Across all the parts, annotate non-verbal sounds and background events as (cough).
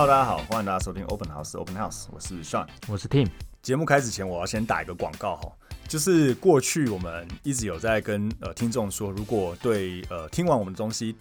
Hello，大家好，欢迎大家收听 Open House Open House，我是 Sean，我是 Tim。节目开始前，我要先打一个广告哈，就是过去我们一直有在跟呃听众说，如果对呃听完我们的东西，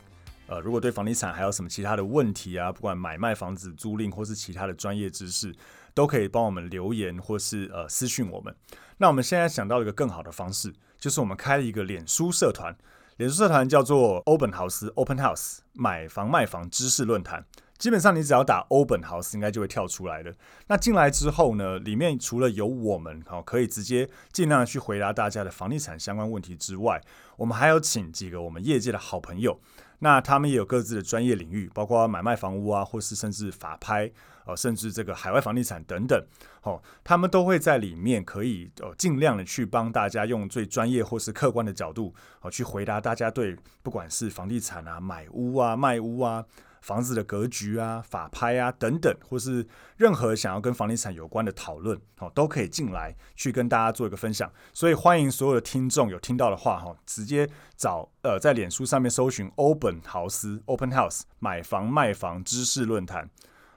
呃如果对房地产还有什么其他的问题啊，不管买卖房子、租赁或是其他的专业知识，都可以帮我们留言或是呃私讯我们。那我们现在想到一个更好的方式，就是我们开了一个脸书社团。脸书社团叫做 Open House Open House） 买房卖房知识论坛。基本上你只要打欧本豪斯，应该就会跳出来的。那进来之后呢，里面除了有我们好可以直接尽量去回答大家的房地产相关问题之外，我们还有请几个我们业界的好朋友。那他们也有各自的专业领域，包括买卖房屋啊，或是甚至法拍，呃，甚至这个海外房地产等等，哦，他们都会在里面可以呃尽量的去帮大家用最专业或是客观的角度，哦，去回答大家对不管是房地产啊、买屋啊、卖屋啊。房子的格局啊、法拍啊等等，或是任何想要跟房地产有关的讨论，哦，都可以进来去跟大家做一个分享。所以欢迎所有的听众有听到的话，哈，直接找呃在脸书上面搜寻欧本豪斯 （Open House） 买房卖房知识论坛，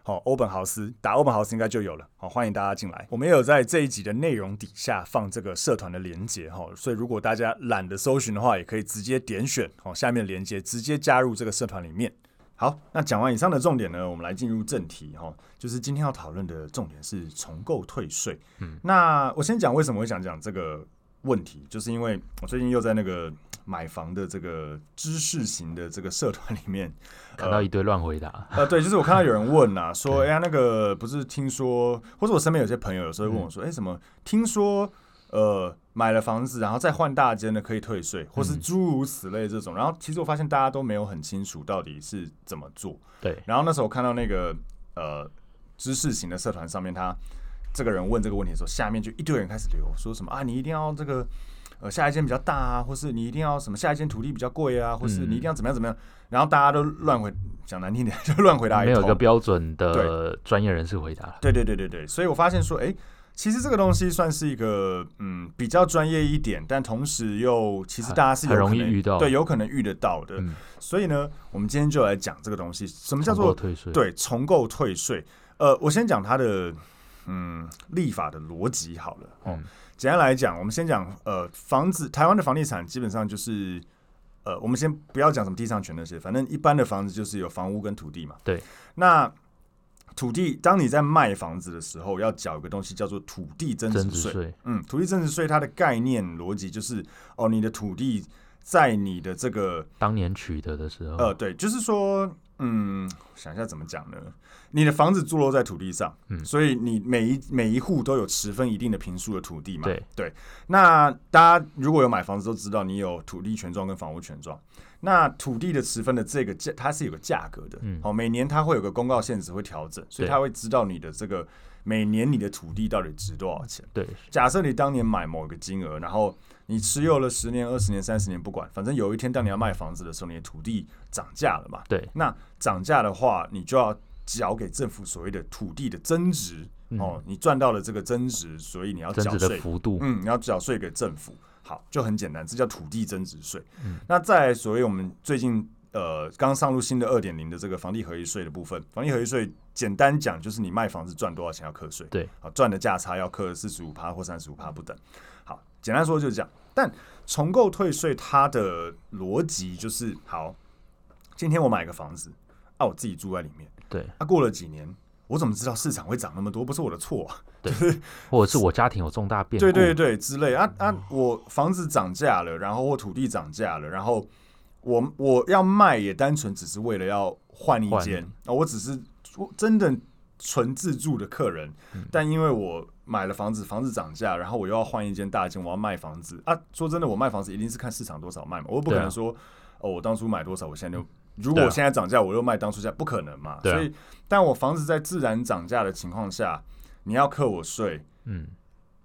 好，欧本豪斯打欧本豪斯应该就有了。好，欢迎大家进来。我们也有在这一集的内容底下放这个社团的连结，哈，所以如果大家懒得搜寻的话，也可以直接点选哦下面的连结，直接加入这个社团里面。好，那讲完以上的重点呢，我们来进入正题哈，就是今天要讨论的重点是重构退税。嗯，那我先讲为什么会想讲这个问题，就是因为我最近又在那个买房的这个知识型的这个社团里面 (laughs) 看到一堆乱回答。呃，呃，(laughs) 对，就是我看到有人问呐、啊，说，哎呀，那个不是听说，或者我身边有些朋友有时候会问我说，哎、嗯，什么听说？呃，买了房子，然后再换大间的可以退税，或是诸如此类这种。嗯、然后其实我发现大家都没有很清楚到底是怎么做。对。然后那时候我看到那个呃知识型的社团上面，他这个人问这个问题的时候，下面就一堆人开始留说什么啊，你一定要这个呃下一间比较大啊，或是你一定要什么下一间土地比较贵啊，或是你一定要怎么样怎么样。嗯、然后大家都乱回，讲难听点就乱回答一，没有一个标准的专业人士回答。对对对对对，所以我发现说，哎。其实这个东西算是一个嗯比较专业一点，但同时又其实大家是很容易遇到，对，有可能遇得到的。嗯、所以呢，我们今天就来讲这个东西，什么叫做退税？对，重构退税。呃，我先讲它的嗯立法的逻辑好了。哦、嗯，简单来讲，我们先讲呃房子，台湾的房地产基本上就是呃，我们先不要讲什么地上权那些，反正一般的房子就是有房屋跟土地嘛。对，那。土地，当你在卖房子的时候，要缴一个东西叫做土地增值税。嗯，土地增值税它的概念逻辑就是，哦，你的土地在你的这个当年取得的时候，呃，对，就是说，嗯，想一下怎么讲呢？你的房子坐落在土地上，嗯，所以你每一每一户都有持分一定的平数的土地嘛。对对。那大家如果有买房子都知道，你有土地权状跟房屋权状。那土地的持分的这个价，它是有个价格的，嗯，好，每年它会有个公告限制会调整，所以它会知道你的这个每年你的土地到底值多少钱。对，假设你当年买某一个金额，然后你持有了十年、二十年、三十年，不管，反正有一天当你要卖房子的时候，你的土地涨价了嘛？对，那涨价的话，你就要缴给政府所谓的土地的增值，哦，你赚到了这个增值，所以你要缴税的幅度，嗯，你要缴税给政府。好，就很简单，这叫土地增值税。嗯，那在所谓我们最近呃刚上路新的二点零的这个房地合一税的部分，房地合一税简单讲就是你卖房子赚多少钱要课税。对，好，赚的价差要课四十五趴或三十五趴不等。好，简单说就是这样。但重购退税它的逻辑就是，好，今天我买个房子，啊，我自己住在里面。对，啊，过了几年。我怎么知道市场会涨那么多？不是我的错啊，对，或者是我家庭有重大变故，对对对之类啊啊！我房子涨价了，然后我土地涨价了，然后我我要卖也单纯只是为了要换一间啊，我只是真的纯自住的客人，嗯、但因为我买了房子，房子涨价，然后我又要换一间大间，我要卖房子啊！说真的，我卖房子一定是看市场多少卖嘛，我不可能说、啊、哦，我当初买多少，我现在就。如果我现在涨价，我又卖当初价，不可能嘛？啊、所以，但我房子在自然涨价的情况下，你要扣我税，嗯，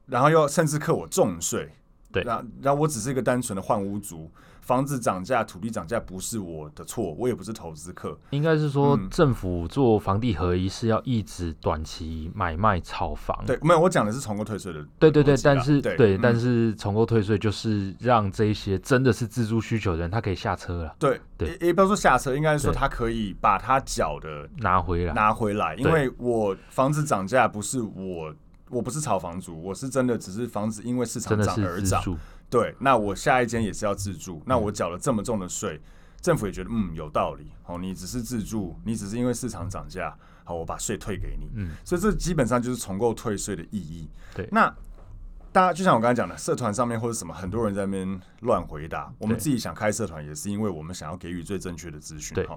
然后又甚至扣我重税，对，那那我只是一个单纯的换屋族。房子涨价、土地涨价不是我的错，我也不是投资客。应该是说，政府做房地合一是要抑制短期买卖炒房。对，没有，我讲的是重购退税的。对对对，但是对，对，但是重购退税就是让这些真的是自住需求的人，他可以下车了。对对，也不要说下车，应该是说他可以把他缴的拿回来，拿回来。因为我房子涨价不是我，我不是炒房族，我是真的只是房子因为市场涨而涨。对，那我下一间也是要自住，那我缴了这么重的税，政府也觉得嗯有道理。哦，你只是自住，你只是因为市场涨价，好，我把税退给你。嗯，所以这基本上就是重构退税的意义。对，那大家就像我刚才讲的，社团上面或者什么，很多人在那边乱回答。我们自己想开社团，也是因为我们想要给予最正确的资讯。对，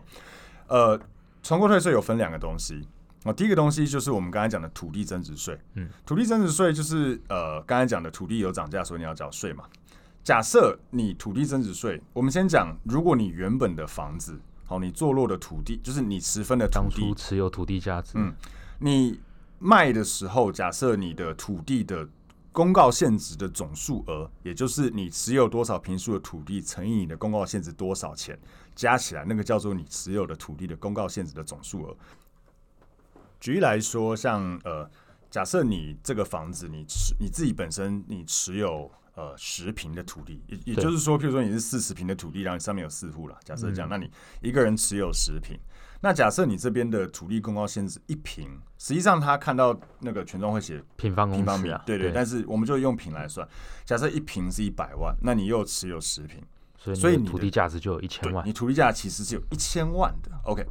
呃，重构退税有分两个东西。哦，第一个东西就是我们刚才讲的土地增值税。嗯，土地增值税就是呃，刚才讲的土地有涨价，所以你要缴税嘛。假设你土地增值税，我们先讲，如果你原本的房子，好，你坐落的土地就是你持分的土地，当初持有土地价值，嗯，你卖的时候，假设你的土地的公告限值的总数额，也就是你持有多少平数的土地乘以你的公告限值多少钱，加起来那个叫做你持有的土地的公告限值的总数额。举例来说，像呃，假设你这个房子你持你自己本身你持有呃十平的土地，也也就是说，譬如说你是四十平的土地，然后你上面有四户了。假设这样，嗯，那你一个人持有十平，那假设你这边的土地公告限制一平，实际上他看到那个权状会写平方平方米啊，对对，对。但是我们就用平来算，假设一平是一百万，那你又持有十平，所以你土地价值就有一千万，你土地价其实是有一千万的。OK。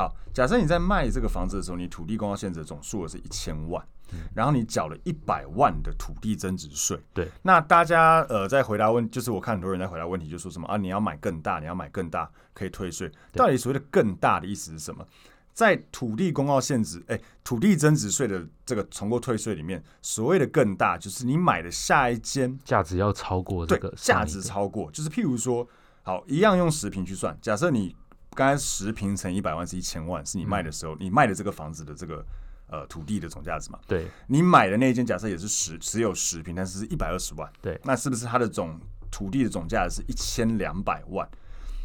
好，假设你在卖这个房子的时候，你土地公告限制的总数额是一千万，嗯，然后你缴了一百万的土地增值税。对，那大家呃在回答问，就是我看很多人在回答问题，就说什么啊，你要买更大，你要买更大可以退税。到底所谓的更大的意思是什么？在土地公告限制，哎，土地增值税的这个重购退税里面，所谓的更大，就是你买的下一间价值要超过这个价值超过，就是譬如说，好，一样用十平去算，假设你。刚才十平乘一百万是一千万，是你卖的时候，嗯、你卖的这个房子的这个呃土地的总价值嘛？对，你买的那一间假设也是十只有十平，但是是一百二十万，对，那是不是它的总土地的总价值是一千两百万？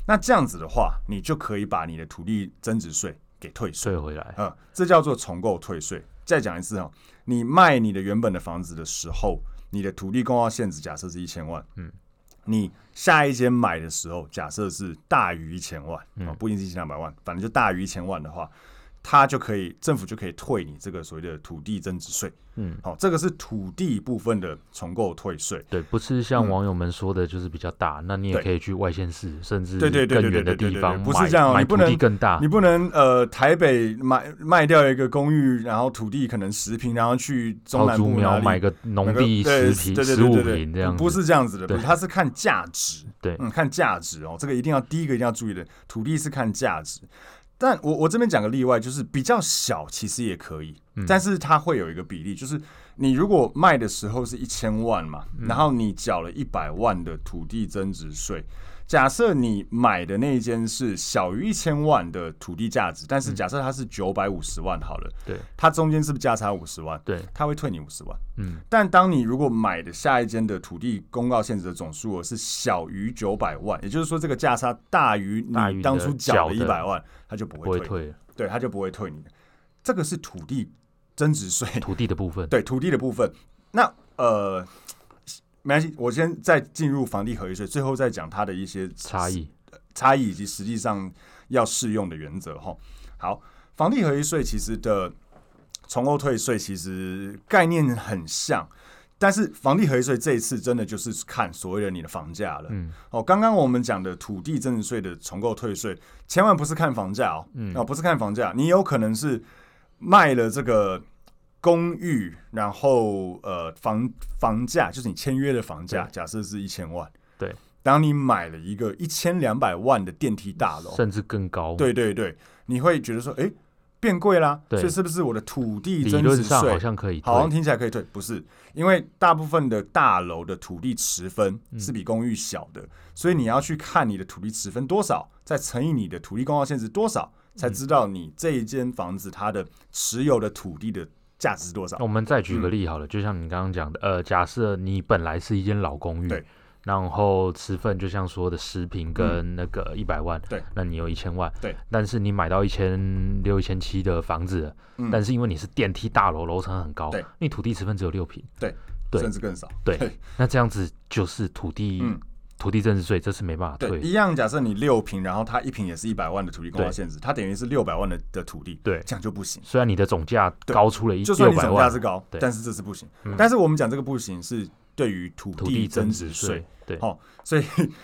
那这样子的话，你就可以把你的土地增值税给退税回来，嗯，这叫做重构退税。再讲一次哦，你卖你的原本的房子的时候，你的土地公告限值假设是一千万，嗯。你下一间买的时候，假设是大于一千万，啊、嗯，不一定是一千两百万，反正就大于一千万的话。他就可以，政府就可以退你这个所谓的土地增值税。嗯，好，这个是土地部分的重购退税。对，不是像网友们说的，就是比较大。嗯、那你也可以去外县市，甚至更远的地方，不是这样，你不能更大。你不能呃，台北买卖掉一个公寓，然后土地可能十平，然后去中南部买个农地十平、十五平这样。不是这样子的，不是，它是看价值。对，嗯，看价值哦，这个一定要第一个一定要注意的，土地是看价值。但我我这边讲个例外，就是比较小，其实也可以，嗯、但是它会有一个比例，就是你如果卖的时候是一千万嘛，嗯、然后你缴了一百万的土地增值税。假设你买的那一间是小于一千万的土地价值，但是假设它是九百五十万好了，对，它中间是不是价差五十万？对，它会退你五十万。嗯，但当你如果买的下一间的土地公告限制的总数额是小于九百万，也就是说这个价差大于你当初缴的一百万，它就不会退，退，对，它就不会退你的。这个是土地增值税，土地的部分，对，土地的部分。那呃。没关系，我先再进入房地合一税，最后再讲它的一些差异、差异以及实际上要适用的原则哈。好，房地合一税其实的重购退税其实概念很像，但是房地合一税这一次真的就是看所谓的你的房价了。嗯，哦，刚刚我们讲的土地增值税的重购退税，千万不是看房价哦，嗯，哦，不是看房价，你有可能是卖了这个。公寓，然后呃房房价就是你签约的房价，假设是一千万。对，当你买了一个一千两百万的电梯大楼，甚至更高。对对对，你会觉得说，哎，变贵啦。对，所以是不是我的土地增值税好像可以，好像听起来可以退？不是，因为大部分的大楼的土地持分是比公寓小的，嗯，所以你要去看你的土地持分多少，再乘以你的土地公告限值多少，才知道你这一间房子它的持有的土地的。价值是多少？我们再举个例好了，嗯、就像你刚刚讲的，呃，假设你本来是一间老公寓，对，然后持份就像说的十平跟那个一百万，对、嗯，那你有一千万，对，但是你买到一千六、一千七的房子，嗯，但是因为你是电梯大楼，楼层很高，对，你土地持分只有六平，对，对，甚至更少，对，那这样子就是土地。嗯土地增值税这是没办法退。一样，假设你六平，然后它一平也是一百万的土地公告限制，它等于是六百万的的土地，对，这样就不行。虽然你的总价高出了一，就算你总价是高，但是这是不行。但是我们讲这个不行是对于土地增值税，对，好，所以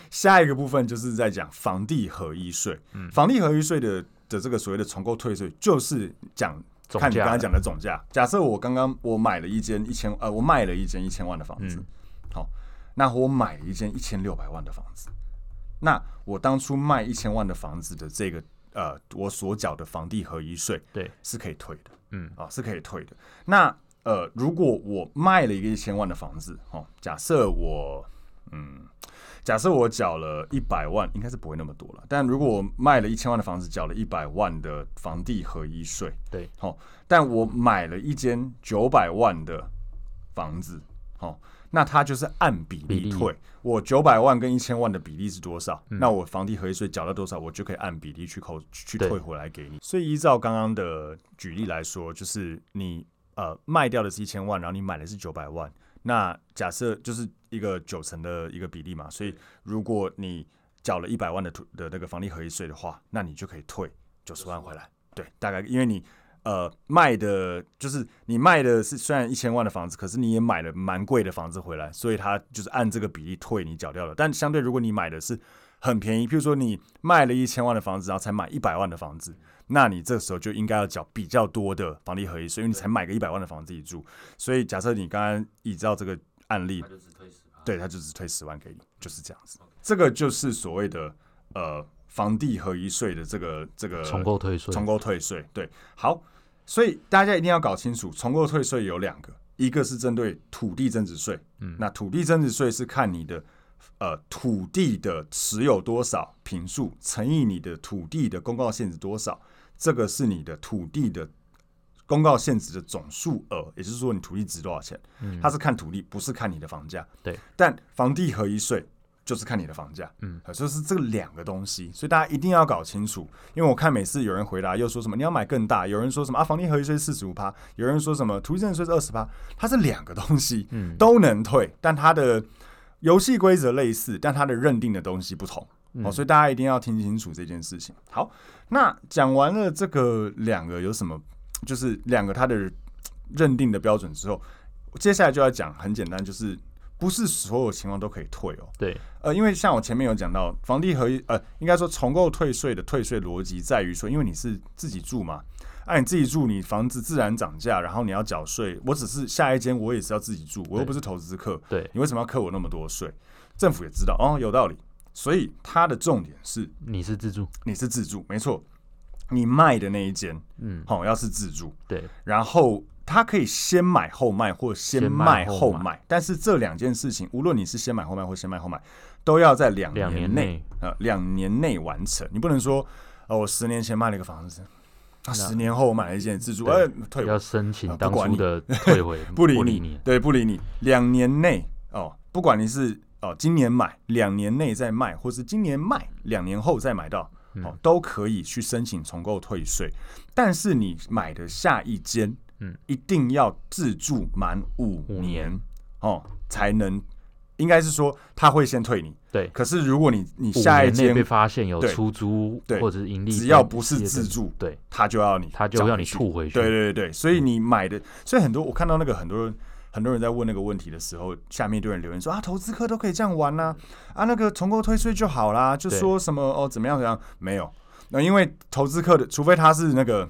下一个部分就是在讲房地合一税。嗯房地合一税的的这个所谓的重购退税，就是讲看你刚才讲的总价。假设我刚刚我买了一间一千，呃，我卖了一间一千万的房子，好。那我买了一间一千六百万的房子，那我当初卖一千万的房子的这个呃，我所缴的房地合一税，对，是可以退的，嗯啊，是可以退的。那呃，如果我卖了一个一千万的房子，哦，假设我嗯，假设我缴了一百万，应该是不会那么多了。但如果我卖了一千万的房子，缴了一百万的房地合一税，对，好，但我买了一间九百万的房子，好。那它就是按比例退，我九百万跟一千万的比例是多少？那我房地合一税缴了多少，我就可以按比例去扣去退回来给你。所以依照刚刚的举例来说，就是你呃卖掉的是一千万，然后你买的是九百万，那假设就是一个九成的一个比例嘛。所以如果你缴了一百万的土的那个房地合一税的话，那你就可以退九十万回来。对，大概因为你。呃，卖的就是你卖的是虽然一千万的房子，可是你也买了蛮贵的房子回来，所以它就是按这个比例退你缴掉了。但相对，如果你买的是很便宜，譬如说你卖了一千万的房子，然后才买一百万的房子，那你这时候就应该要缴比较多的房地合一税，因为你才买个一百万的房子自己住。所以假设你刚刚依照这个案例，对，他就只退十万给你，就是这样子。这个就是所谓的呃房地合一税的这个这个重购退税，重购退税，对，好。所以大家一定要搞清楚，重购退税有两个，一个是针对土地增值税，嗯，那土地增值税是看你的呃土地的持有多少平数乘以你的土地的公告限值多少，这个是你的土地的公告限值的总数额，也就是说你土地值多少钱，嗯。它是看土地，不是看你的房价，对，但房地合一税。就是看你的房价，嗯，就是这两个东西，所以大家一定要搞清楚。因为我看每次有人回答又说什么你要买更大，有人说什么啊房地合一税四十五趴，有人说什么土地增值税是二十趴，它是两个东西，嗯，都能退，但它的游戏规则类似，但它的认定的东西不同，哦，所以大家一定要听清楚这件事情。好，那讲完了这个两个有什么，就是两个它的认定的标准之后，接下来就要讲很简单，就是。不是所有情况都可以退哦。对，呃，因为像我前面有讲到，房地合一，呃，应该说重购退税的退税逻辑在于说，因为你是自己住嘛，按、啊、你自己住，你房子自然涨价，然后你要缴税。我只是下一间，我也是要自己住，我又不是投资客。对，你为什么要扣我那么多税？政府也知道哦，有道理。所以它的重点是，你是自住，你是自住，没错。你卖的那一间，嗯，好，要是自住，对，然后。他可以先买后卖，或先卖后卖，但是这两件事情，无论你是先买后卖或先卖后买，都要在两年内，呃，两年内完成。你不能说，呃，我十年前卖了一个房子，啊，十年后买了一件自住，呃，退要申请当初的 (laughs) 退回，不理你，对，不理你。两年内哦，不管你是哦今年买，两年内再卖，或是今年卖，两年后再买到，哦，都可以去申请重购退税。但是你买的下一间。嗯，一定要自住满五年哦，才能，应该是说他会先退你。对，可是如果你你下一间被发现有出租或者是盈利，只要不是自住，对，他就要你，他就要你吐回去。对对对，所以你买的，所以很多我看到那个很多人很多人在问那个问题的时候，下面一堆人留言说啊，投资客都可以这样玩呐，啊，那个重购退税就好啦，就说什么哦怎么样怎么样，没有，那因为投资客的，除非他是那个。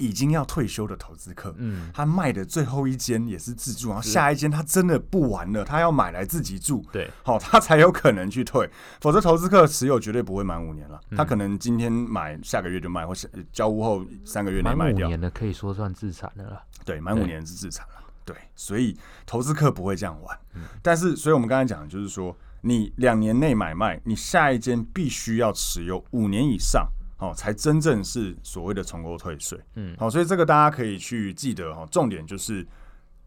已经要退休的投资客，嗯，他卖的最后一间也是自住，然后下一间他真的不玩了，他要买来自己住，对，好，他才有可能去退，否则投资客持有绝对不会满五年了，他可能今天买，下个月就卖，或是交屋后三个月内卖掉，五年的可以说算自产的了，对，满五年是自产了，对，所以投资客不会这样玩，但是，所以我们刚才讲的就是说，你两年内买卖，你下一间必须要持有五年以上。哦，才真正是所谓的重购退税。嗯，好，所以这个大家可以去记得哈，重点就是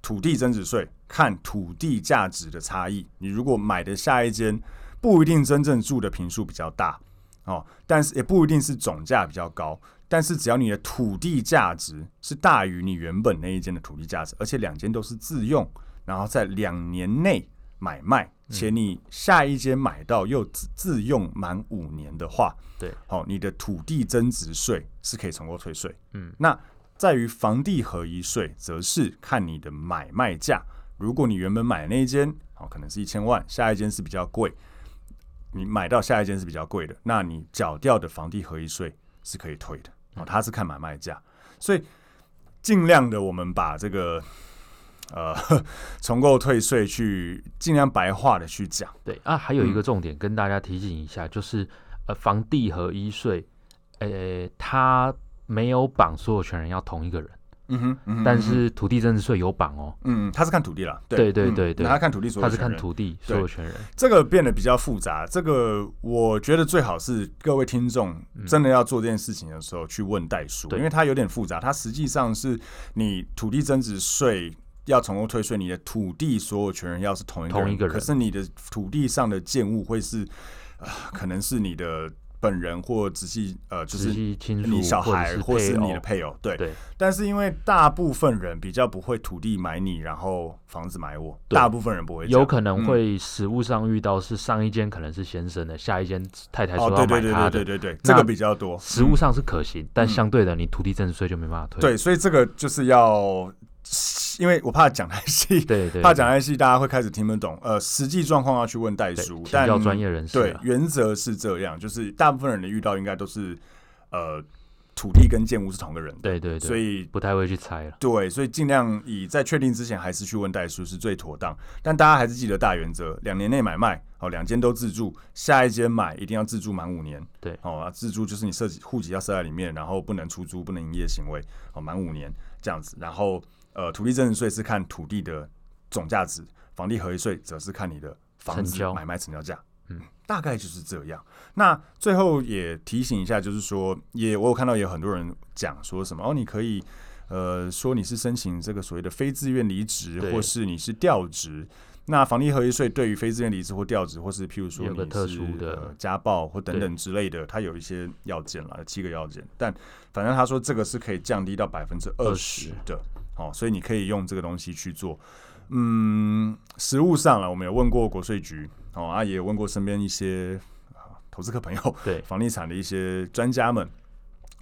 土地增值税，看土地价值的差异。你如果买的下一间不一定真正住的平数比较大哦，但是也不一定是总价比较高。但是只要你的土地价值是大于你原本那一间的土地价值，而且两间都是自用，然后在两年内买卖，且你下一间买到又自自用满五年的话，对，好，你的土地增值税是可以重购退税。嗯，那在于房地合一税，则是看你的买卖价。如果你原本买的那一间，好，可能是一千万，下一间是比较贵，你买到下一间是比较贵的，那你缴掉的房地合一税是可以退的。哦，他是看买卖价，所以尽量的我们把这个呃 (laughs) 重构退税去尽量白话的去讲。对啊，还有一个重点跟大家提醒一下，嗯、就是呃房地合一税，呃，他没有绑所有权人要同一个人。嗯哼，嗯哼，但是土地增值税有绑哦。嗯，他是看土地了。对对对对，他看土地所有权人，他是看土地所有权人。这个变得比较复杂。这个我觉得最好是各位听众真的要做这件事情的时候去问代书，因为它有点复杂。它实际上是你土地增值税要重购退税，你的土地所有权人要是同一个人，同一个人，可是你的土地上的建物会是啊、呃，可能是你的。本人或直系呃，就是你小孩或是你的配偶，对。对。但是因为大部分人比较不会土地买你，然后房子买我，大部分人不会。有可能会实物上遇到是上一间可能是先生的，下一间太太说要买他的，对对对对，这个比较多。实物上是可行，但相对的，你土地增值税就没办法退。对，所以这个就是要。因为我怕讲太细，对，对对，怕讲太细，大家会开始听不懂。呃，实际状况要去问代书，但请教专业人士。对，原则是这样，就是大部分人的遇到应该都是呃土地跟建物是同个人，对对对，所以不太会去猜了。对，所以尽量以在确定之前还是去问代书是最妥当。但大家还是记得大原则：两年内买卖，哦，两间都自住，下一间买一定要自住满五年。对，哦，自住就是你设计户籍要设在里面，然后不能出租，不能营业行为，哦，满五年这样子，然后。呃，土地增值税是看土地的总价值，房地合一税则是看你的房子买卖成交价。嗯，大概就是这样。那最后也提醒一下，就是说，也我有看到有很多人讲说什么哦，你可以呃说你是申请这个所谓的非自愿离职，或是你是调职。那房地合一税对于非自愿离职或调职，或是譬如说你是特殊的、呃、家暴或等等之类的，它有一些要件啦，有七个要件。但反正他说这个是可以降低到百分之二十的。哦，所以你可以用这个东西去做。嗯，实物上了，我们有问过国税局，哦，啊，也有问过身边一些投资客朋友，对房地产的一些专家们，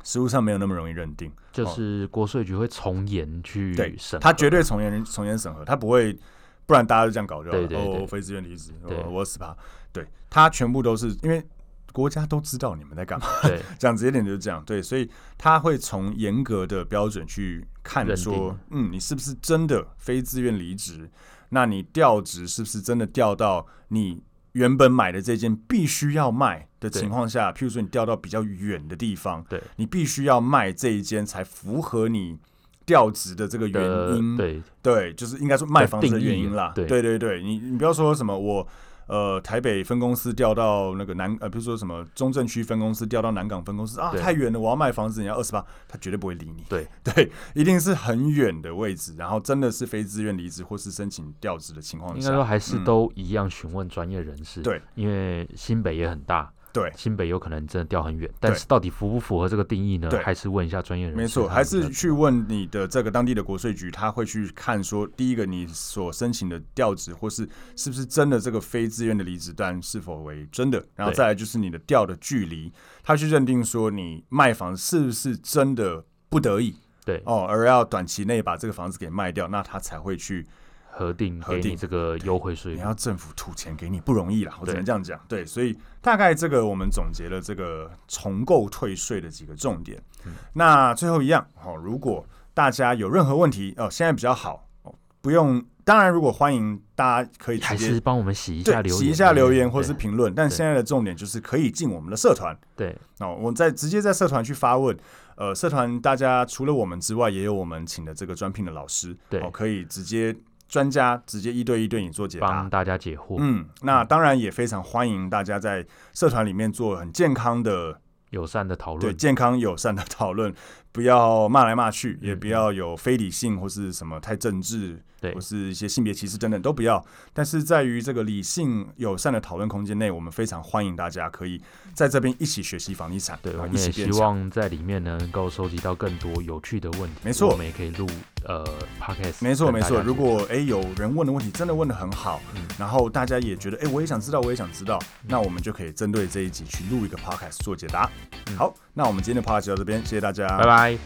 实物上没有那么容易认定。就是国税局会从严去审，他绝对从严从严审核，他不会，不然大家就这样搞就好了。对对对，哦，非自愿离职，我我死吧。对，他全部都是因为。国家都知道你们在干嘛，对，讲直接点就是这样，对，所以他会从严格的标准去看，说，嗯，你是不是真的非自愿离职？那你调职是不是真的调到你原本买的这间必须要卖的情况下？譬如说你调到比较远的地方，对，你必须要卖这一间才符合你调职的这个原因，对，对，就是应该说卖房子的原因啦，对，对，对，你你不要说什么我。呃，台北分公司调到那个南呃，比如说什么中正区分公司调到南港分公司啊，太远了，我要卖房子，你要二十八，他绝对不会理你。对 (laughs) 对，一定是很远的位置，然后真的是非自愿离职或是申请调职的情况下，应该说还是都一样询问专业人士。对、嗯，因为新北也很大。对，新北有可能真的掉很远，但是到底符不符合这个定义呢？还是问一下专业人士。没错，还是去问你的这个当地的国税局，他会去看说，第一个你所申请的调职或是是不是真的这个非自愿的离职单是否为真的，然后再来就是你的调的距离，他去认定说你卖房是不是真的不得已，对哦，而要短期内把这个房子给卖掉，那他才会去。核定给你这个优惠税，你要政府吐钱给你不容易啦，我只能这样讲。对，所以大概这个我们总结了这个重构退税的几个重点。嗯、那最后一样，好，如果大家有任何问题哦，现在比较好哦，不用。当然，如果欢迎大家可以直接帮我们洗一下留言，洗一下留言或是评论。但现在的重点就是可以进我们的社团。对，哦，我在直接在社团去发问。呃，社团大家除了我们之外，也有我们请的这个专聘的老师，对，哦，可以直接。专家直接一对一对你做解答，帮大家解惑。嗯，那当然也非常欢迎大家在社团里面做很健康的友善的讨论，对，健康友善的讨论，不要骂来骂去，也不要有非理性或是什么太政治，对，或是一些性别歧视等等都不要。但是在于这个理性友善的讨论空间内，我们非常欢迎大家可以在这边一起学习房地产。对，我们也希望在里面能够收集到更多有趣的问题。没错，我们也可以录呃 podcast。没错没错，如果哎有人问的问题真的问的很好，嗯，然后大家也觉得哎我也想知道，我也想知道，嗯，那我们就可以针对这一集去录一个 podcast 做解答。好，那我们今天的 podcast 就到这边，谢谢大家，拜拜。Bye.